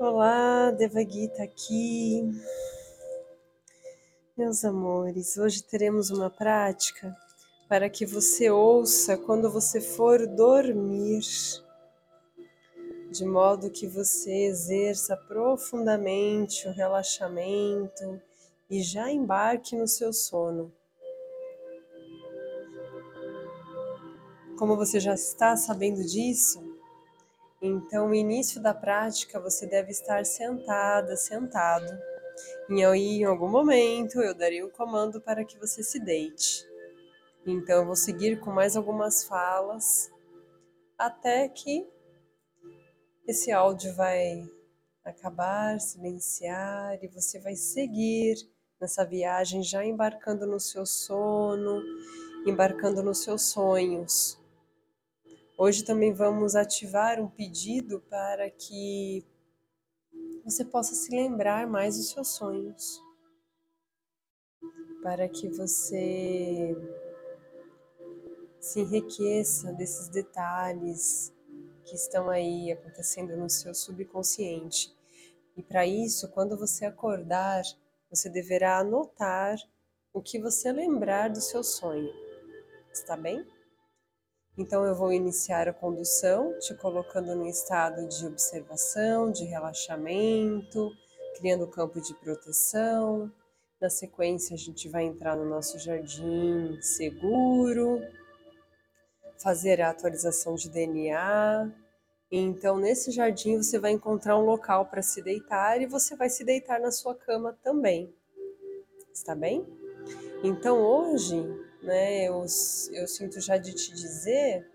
Olá, Devagita aqui. Meus amores, hoje teremos uma prática para que você ouça quando você for dormir, de modo que você exerça profundamente o relaxamento e já embarque no seu sono. Como você já está sabendo disso, então, no início da prática, você deve estar sentada, sentado. E aí, em algum momento, eu darei o comando para que você se deite. Então, eu vou seguir com mais algumas falas até que esse áudio vai acabar, silenciar e você vai seguir nessa viagem já embarcando no seu sono, embarcando nos seus sonhos. Hoje também vamos ativar um pedido para que você possa se lembrar mais dos seus sonhos, para que você se enriqueça desses detalhes que estão aí acontecendo no seu subconsciente. E para isso, quando você acordar, você deverá anotar o que você lembrar do seu sonho. Está bem? Então eu vou iniciar a condução, te colocando no estado de observação, de relaxamento, criando campo de proteção. Na sequência, a gente vai entrar no nosso jardim seguro, fazer a atualização de DNA. Então, nesse jardim, você vai encontrar um local para se deitar e você vai se deitar na sua cama também. Está bem? Então, hoje né? Eu, eu sinto já de te dizer,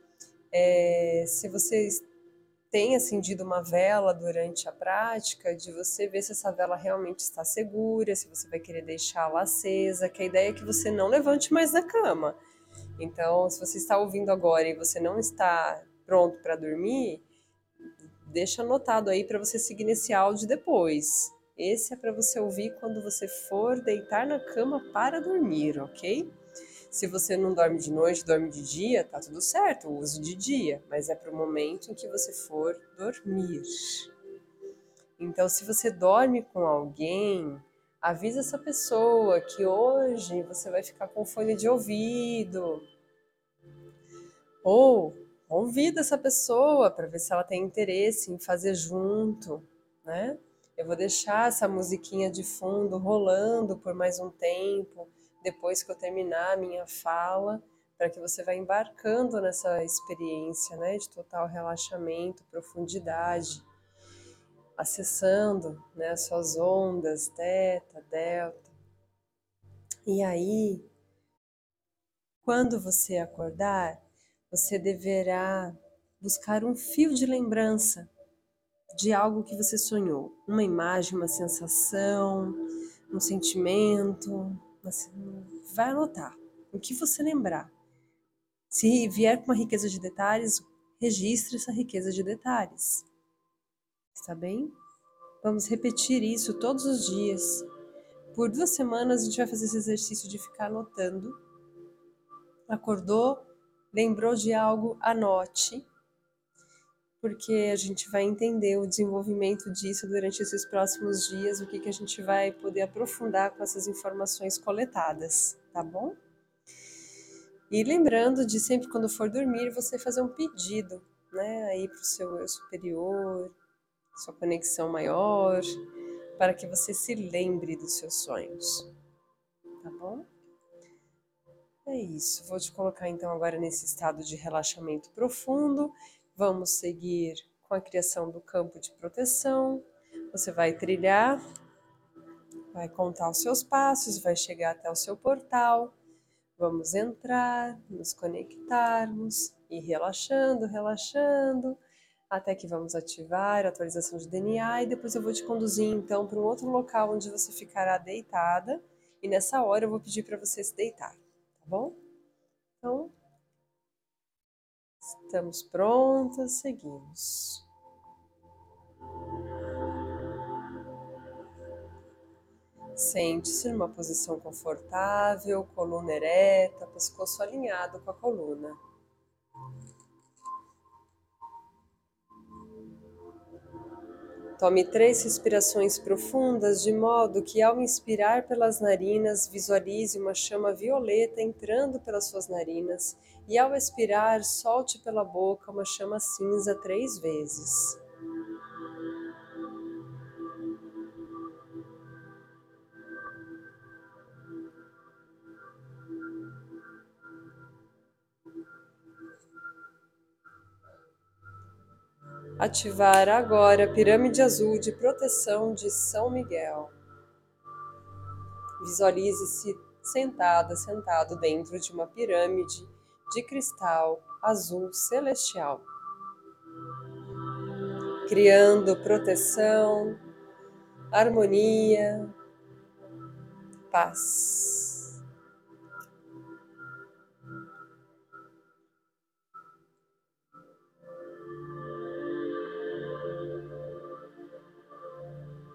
é, se você tem acendido uma vela durante a prática, de você ver se essa vela realmente está segura, se você vai querer deixá-la acesa, que a ideia é que você não levante mais da cama. Então, se você está ouvindo agora e você não está pronto para dormir, deixa anotado aí para você seguir nesse áudio depois. Esse é para você ouvir quando você for deitar na cama para dormir, ok? Se você não dorme de noite, dorme de dia, tá tudo certo, use de dia, mas é para o momento em que você for dormir. Então, se você dorme com alguém, avisa essa pessoa que hoje você vai ficar com fone de ouvido. Ou convida essa pessoa para ver se ela tem interesse em fazer junto, né? Eu vou deixar essa musiquinha de fundo rolando por mais um tempo depois que eu terminar a minha fala, para que você vá embarcando nessa experiência né, de total relaxamento, profundidade, acessando né, as suas ondas, teta, delta. E aí, quando você acordar, você deverá buscar um fio de lembrança de algo que você sonhou, uma imagem, uma sensação, um sentimento, você vai anotar o que você lembrar. Se vier com uma riqueza de detalhes, registre essa riqueza de detalhes. Está bem? Vamos repetir isso todos os dias. Por duas semanas a gente vai fazer esse exercício de ficar anotando. Acordou, lembrou de algo, anote porque a gente vai entender o desenvolvimento disso durante esses próximos dias, o que, que a gente vai poder aprofundar com essas informações coletadas, tá bom? E lembrando de sempre quando for dormir, você fazer um pedido, né, aí para o seu eu superior, sua conexão maior, para que você se lembre dos seus sonhos, tá bom? É isso, vou te colocar então agora nesse estado de relaxamento profundo Vamos seguir com a criação do campo de proteção. Você vai trilhar, vai contar os seus passos, vai chegar até o seu portal. Vamos entrar, nos conectarmos e relaxando, relaxando, até que vamos ativar a atualização de DNA e depois eu vou te conduzir então para um outro local onde você ficará deitada e nessa hora eu vou pedir para você se deitar, tá bom? Então, Estamos prontas, seguimos. Sente-se numa posição confortável, coluna ereta, pescoço alinhado com a coluna. Tome três respirações profundas, de modo que, ao inspirar pelas narinas, visualize uma chama violeta entrando pelas suas narinas, e ao expirar, solte pela boca uma chama cinza três vezes. Ativar agora a pirâmide azul de proteção de São Miguel. Visualize-se sentada, sentado dentro de uma pirâmide de cristal azul celestial, criando proteção, harmonia, paz.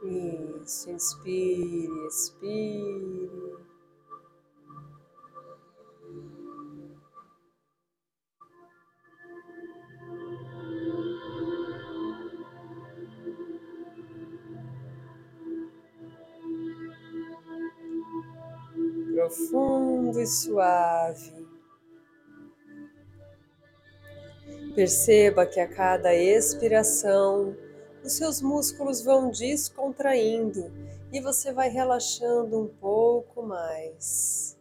Isso, inspire, expire. Profundo e suave. Perceba que a cada expiração os seus músculos vão descontraindo e você vai relaxando um pouco mais.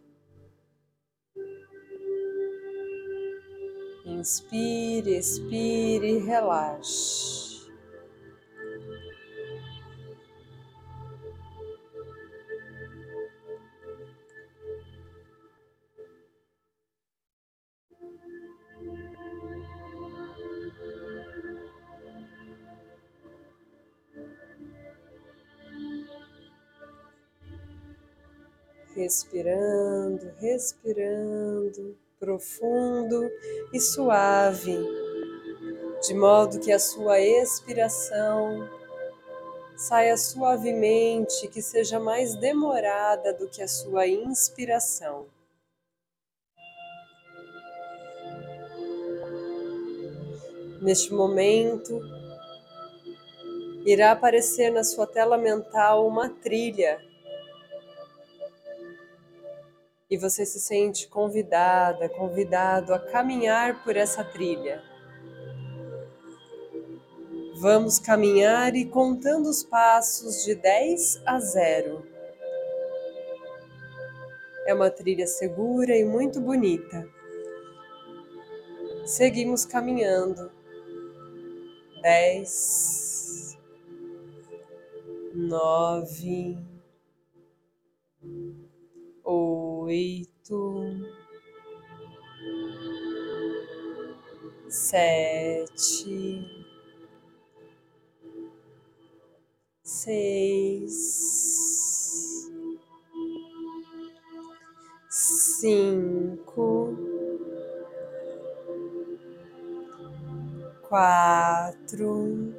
Inspire, expire, relaxe. Respirando, respirando profundo e suave, de modo que a sua expiração saia suavemente, que seja mais demorada do que a sua inspiração. Neste momento, irá aparecer na sua tela mental uma trilha e você se sente convidada, convidado a caminhar por essa trilha. Vamos caminhar e contando os passos de 10 a 0. É uma trilha segura e muito bonita. Seguimos caminhando. 10, 9, oito, sete, seis, cinco, quatro,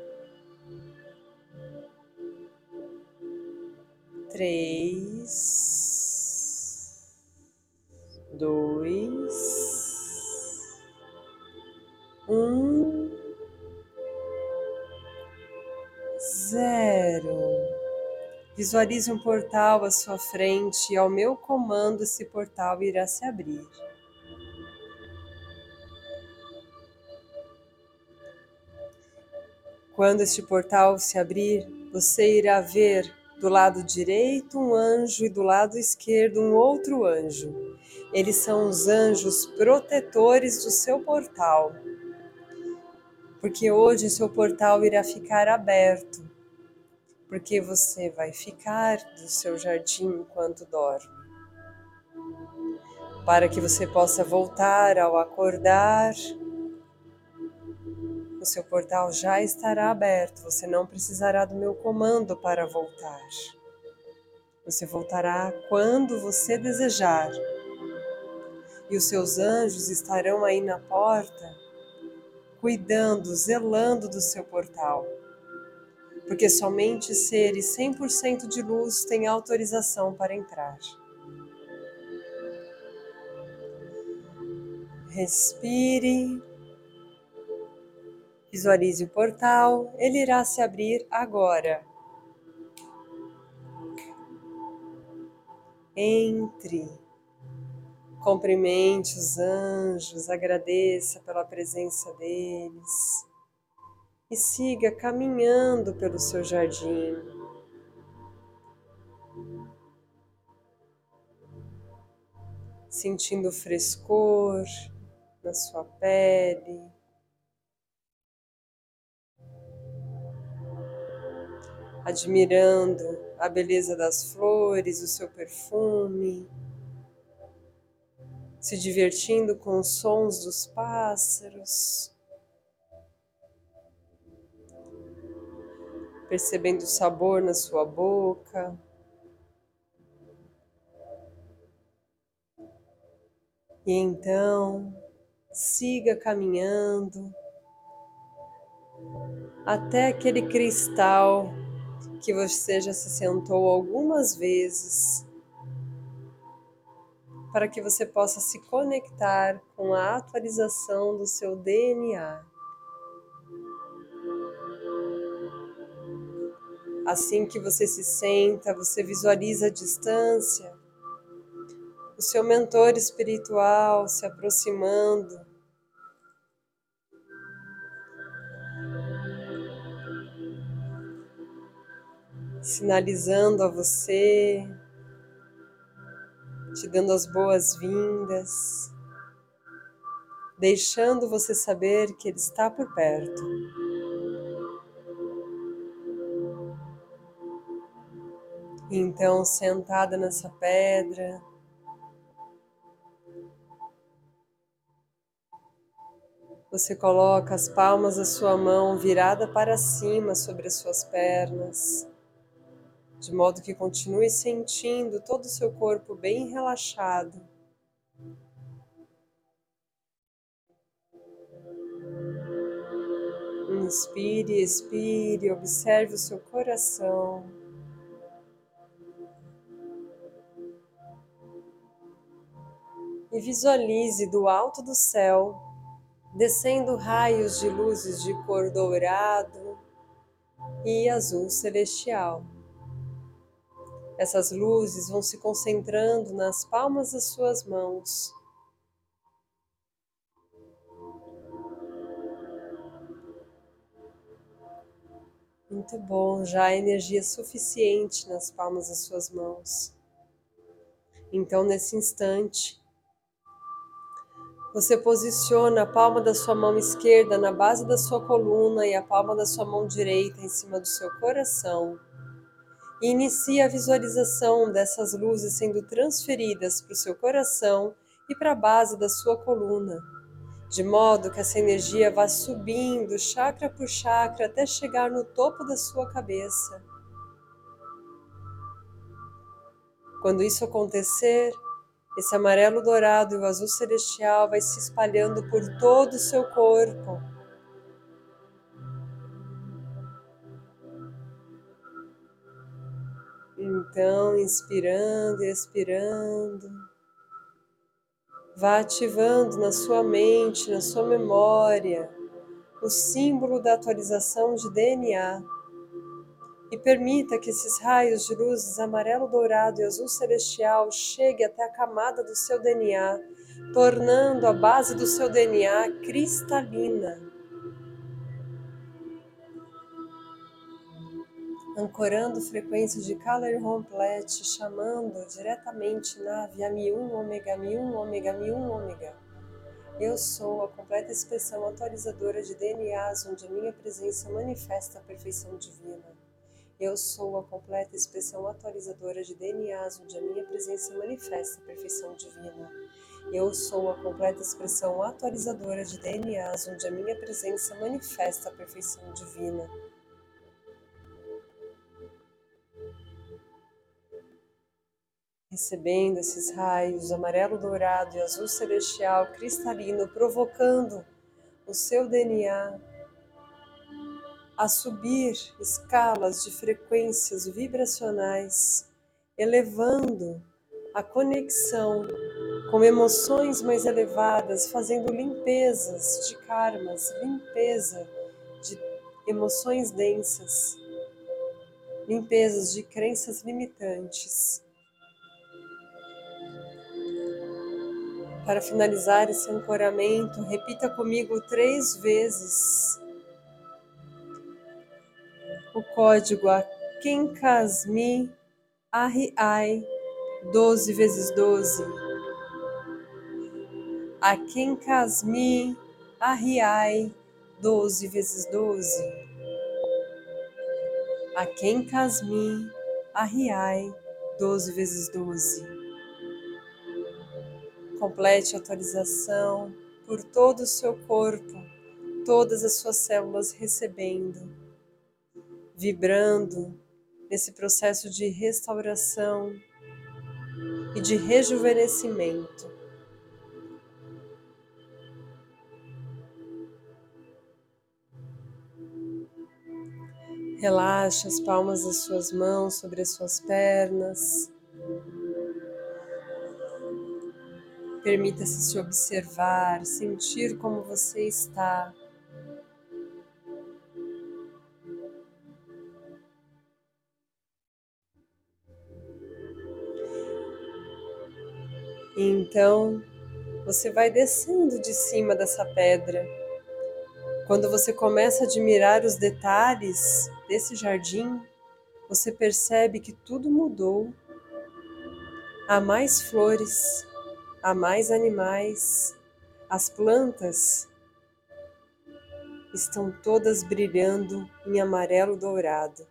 três dois, um, zero. Visualize um portal à sua frente e ao meu comando esse portal irá se abrir. Quando este portal se abrir, você irá ver do lado direito um anjo e do lado esquerdo um outro anjo. Eles são os anjos protetores do seu portal. Porque hoje seu portal irá ficar aberto. Porque você vai ficar do seu jardim enquanto dorme. Para que você possa voltar ao acordar, o seu portal já estará aberto, você não precisará do meu comando para voltar. Você voltará quando você desejar e os seus anjos estarão aí na porta, cuidando, zelando do seu portal. Porque somente seres 100% de luz têm autorização para entrar. Respire. Visualize o portal, ele irá se abrir agora. Entre, cumprimente os anjos, agradeça pela presença deles e siga caminhando pelo seu jardim. Sentindo frescor na sua pele. admirando a beleza das flores, o seu perfume, se divertindo com os sons dos pássaros, percebendo o sabor na sua boca. E então, siga caminhando até aquele cristal que você já se sentou algumas vezes para que você possa se conectar com a atualização do seu DNA. Assim que você se senta, você visualiza a distância, o seu mentor espiritual se aproximando sinalizando a você, dando as boas-vindas, deixando você saber que Ele está por perto. Então, sentada nessa pedra, você coloca as palmas da sua mão virada para cima sobre as suas pernas de modo que continue sentindo todo o seu corpo bem relaxado. Inspire, expire, observe o seu coração. E visualize do alto do céu descendo raios de luzes de cor dourado e azul celestial. Essas luzes vão se concentrando nas palmas das suas mãos. Muito bom, já há energia suficiente nas palmas das suas mãos. Então, nesse instante, você posiciona a palma da sua mão esquerda na base da sua coluna e a palma da sua mão direita em cima do seu coração e inicie a visualização dessas luzes sendo transferidas para o seu coração e para a base da sua coluna, de modo que essa energia vá subindo chakra por chakra até chegar no topo da sua cabeça. Quando isso acontecer, esse amarelo dourado e o azul celestial vai se espalhando por todo o seu corpo Então, inspirando e expirando, vá ativando na sua mente, na sua memória, o símbolo da atualização de DNA e permita que esses raios de luzes amarelo, dourado e azul celestial cheguem até a camada do seu DNA, tornando a base do seu DNA cristalina. Ancorando frequências de Color Complete, chamando diretamente nave a Mi1, ômega, Mi1, ômega, Mi1, ômega. Eu sou a completa expressão atualizadora de DNAs, onde a minha presença manifesta a perfeição divina. Eu sou a completa expressão atualizadora de DNAs, onde a minha presença manifesta a perfeição divina. Eu sou a completa expressão atualizadora de DNAs, onde a minha presença manifesta a perfeição divina. Recebendo esses raios amarelo, dourado e azul celestial cristalino, provocando o seu DNA a subir escalas de frequências vibracionais, elevando a conexão com emoções mais elevadas, fazendo limpezas de karmas, limpeza emoções densas, limpezas de crenças limitantes. Para finalizar esse ancoramento, repita comigo três vezes o código Akenkasmi Arriai 12 vezes 12. Akenkasmi Arriai 12 vezes 12. Akenkasmi Arriai 12 vezes 12 complete a atualização por todo o seu corpo, todas as suas células recebendo, vibrando nesse processo de restauração e de rejuvenescimento. Relaxe as palmas das suas mãos sobre as suas pernas. Permita-se se observar, sentir como você está. Então você vai descendo de cima dessa pedra. Quando você começa a admirar os detalhes desse jardim, você percebe que tudo mudou. Há mais flores, há mais animais, as plantas estão todas brilhando em amarelo dourado.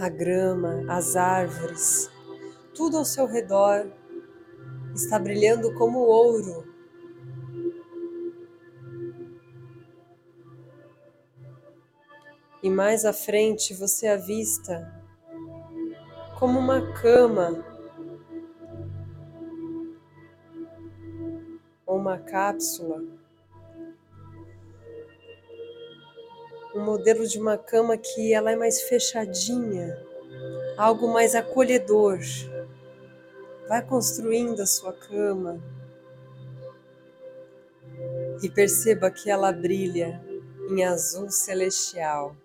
A grama, as árvores, tudo ao seu redor está brilhando como ouro. E mais à frente você avista como uma cama uma cápsula, um modelo de uma cama que ela é mais fechadinha, algo mais acolhedor. Vai construindo a sua cama e perceba que ela brilha em azul celestial.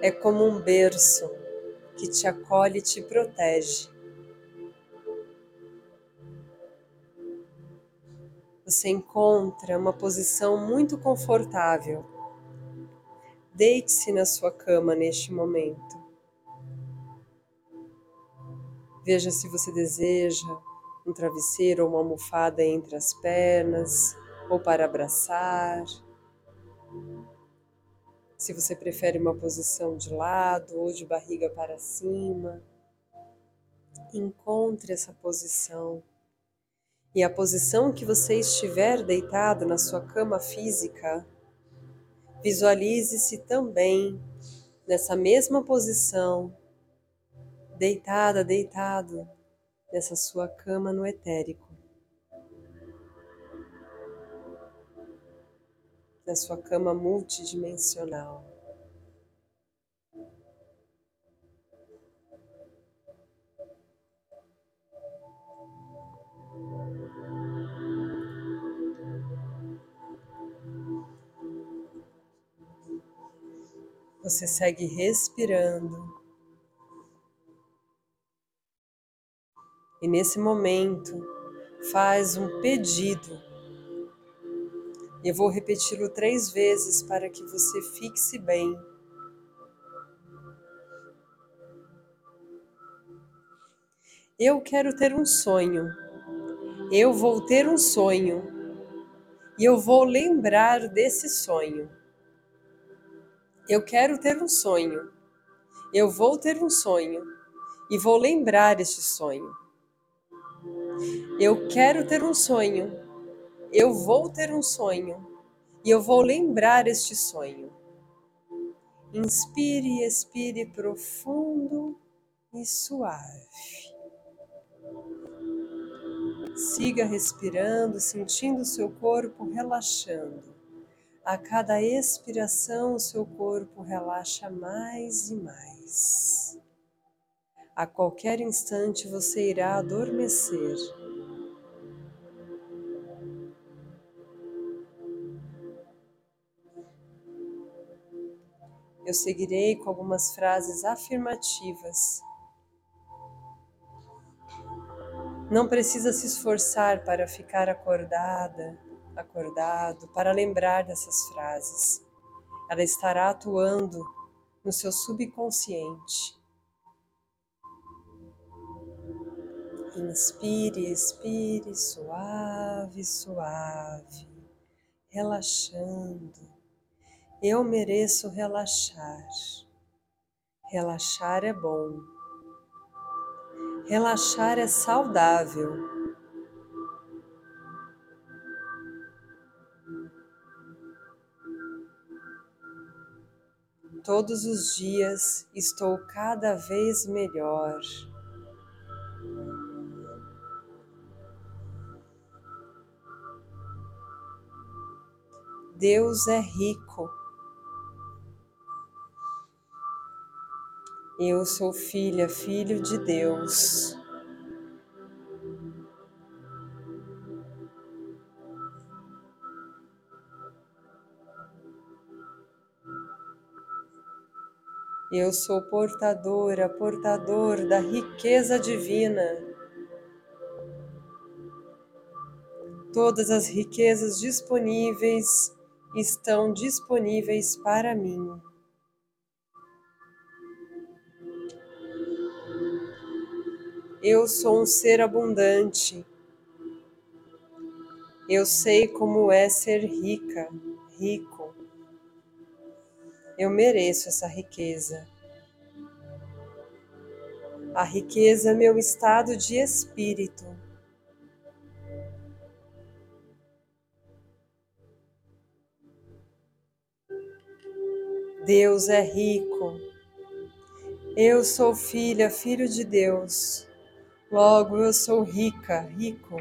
É como um berço que te acolhe e te protege. Você encontra uma posição muito confortável. Deite-se na sua cama neste momento. Veja se você deseja um travesseiro ou uma almofada entre as pernas ou para abraçar. Se você prefere uma posição de lado ou de barriga para cima, encontre essa posição e a posição que você estiver deitado na sua cama física, visualize-se também nessa mesma posição, deitada, deitado nessa sua cama no etérico. Na sua cama multidimensional. Você segue respirando. E nesse momento, faz um pedido. Eu vou repeti-lo três vezes para que você fixe bem. Eu quero ter um sonho. Eu vou ter um sonho. E eu vou lembrar desse sonho. Eu quero ter um sonho. Eu vou ter um sonho e vou lembrar este sonho. Eu quero ter um sonho. Eu vou ter um sonho e eu vou lembrar este sonho. Inspire e expire profundo e suave. Siga respirando, sentindo seu corpo relaxando. A cada expiração, seu corpo relaxa mais e mais. A qualquer instante você irá adormecer. Eu seguirei com algumas frases afirmativas. Não precisa se esforçar para ficar acordada acordado, para lembrar dessas frases. Ela estará atuando no seu subconsciente. Inspire, expire, suave, suave, relaxando. Eu mereço relaxar. Relaxar é bom. Relaxar é saudável. Todos os dias estou cada vez melhor. Deus é rico. Eu sou filha, filho de Deus. Eu sou portadora, portador da riqueza divina. Todas as riquezas disponíveis estão disponíveis para mim. Eu sou um ser abundante. Eu sei como é ser rica, rico. Eu mereço essa riqueza. A riqueza é meu estado de espírito. Deus é rico. Eu sou filha, filho de Deus. Logo eu sou rica, rico.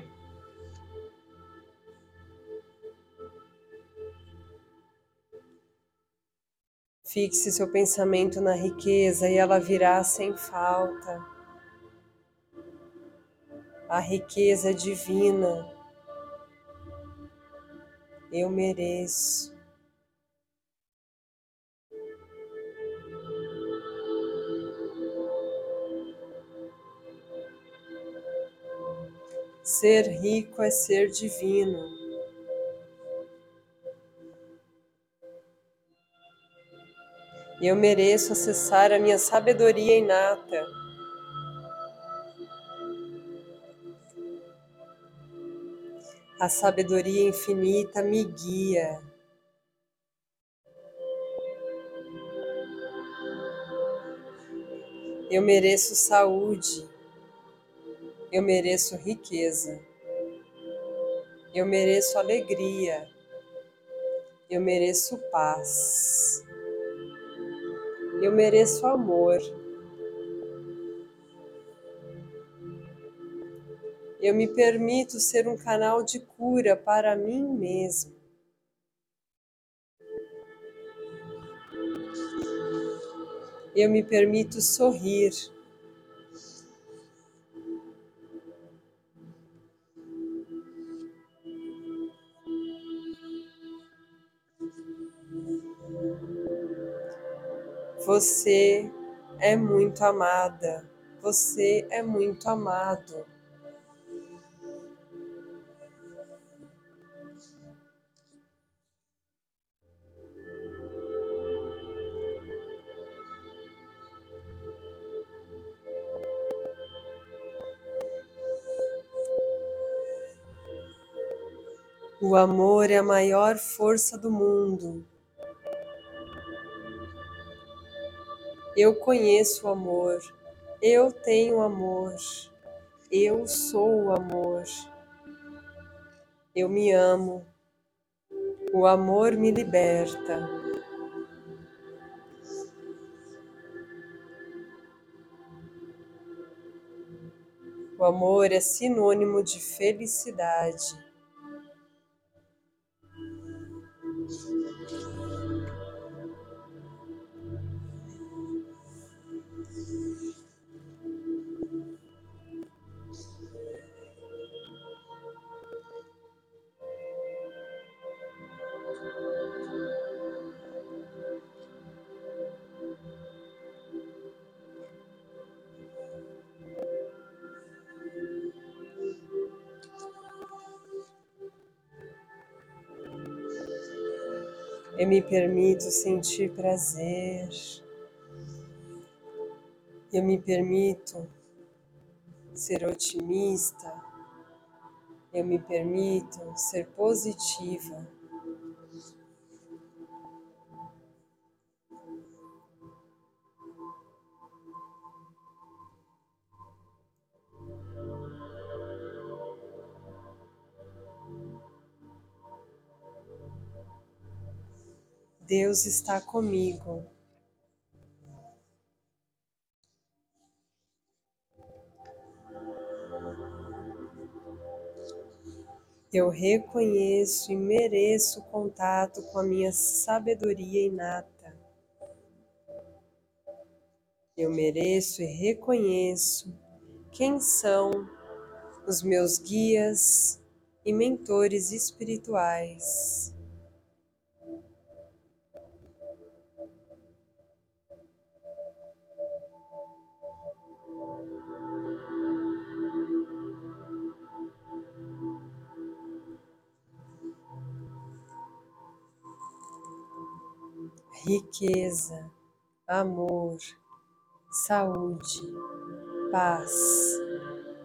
Fixe seu pensamento na riqueza e ela virá sem falta. A riqueza é divina. Eu mereço. Ser rico é ser divino. E eu mereço acessar a minha sabedoria inata. A sabedoria infinita me guia. Eu mereço saúde. Eu mereço riqueza. Eu mereço alegria. Eu mereço paz. Eu mereço amor. Eu me permito ser um canal de cura para mim mesmo. Eu me permito sorrir. Você é muito amada. Você é muito amado. O amor é a maior força do mundo. Eu conheço o amor, eu tenho amor, eu sou o amor. Eu me amo, o amor me liberta. O amor é sinônimo de felicidade. Eu me permito sentir prazer. Eu me permito ser otimista. Eu me permito ser positiva. Deus está comigo. Eu reconheço e mereço contato com a minha sabedoria inata. Eu mereço e reconheço quem são os meus guias e mentores espirituais. Riqueza, amor, saúde, paz,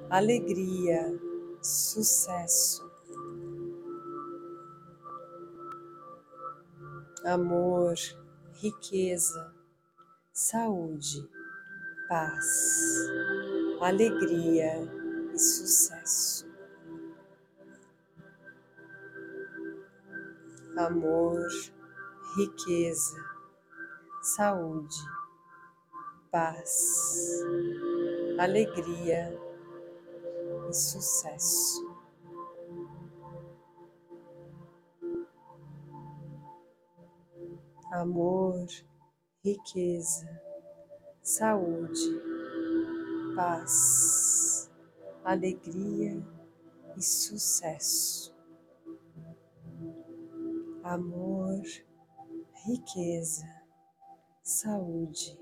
alegria, sucesso. Amor, riqueza, saúde, paz, alegria e sucesso. Amor, riqueza, saúde, paz, alegria e sucesso. Amor, riqueza, saúde, paz, alegria e sucesso. Amor, riqueza, saúde,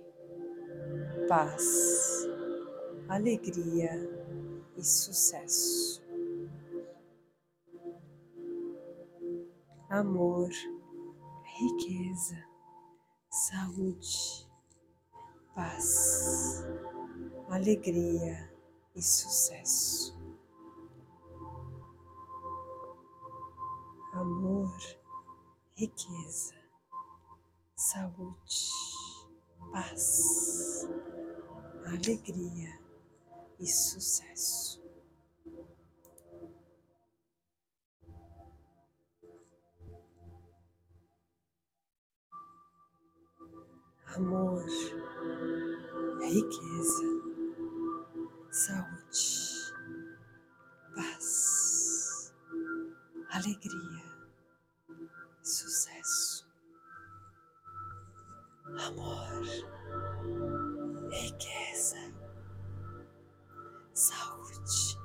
paz, alegria e sucesso. Amor, riqueza, saúde, paz, alegria e sucesso. Amor, riqueza, saúde, paz, alegria e sucesso. Amor, riqueza, saúde, paz, alegria sucesso, amor, riqueza, saúde,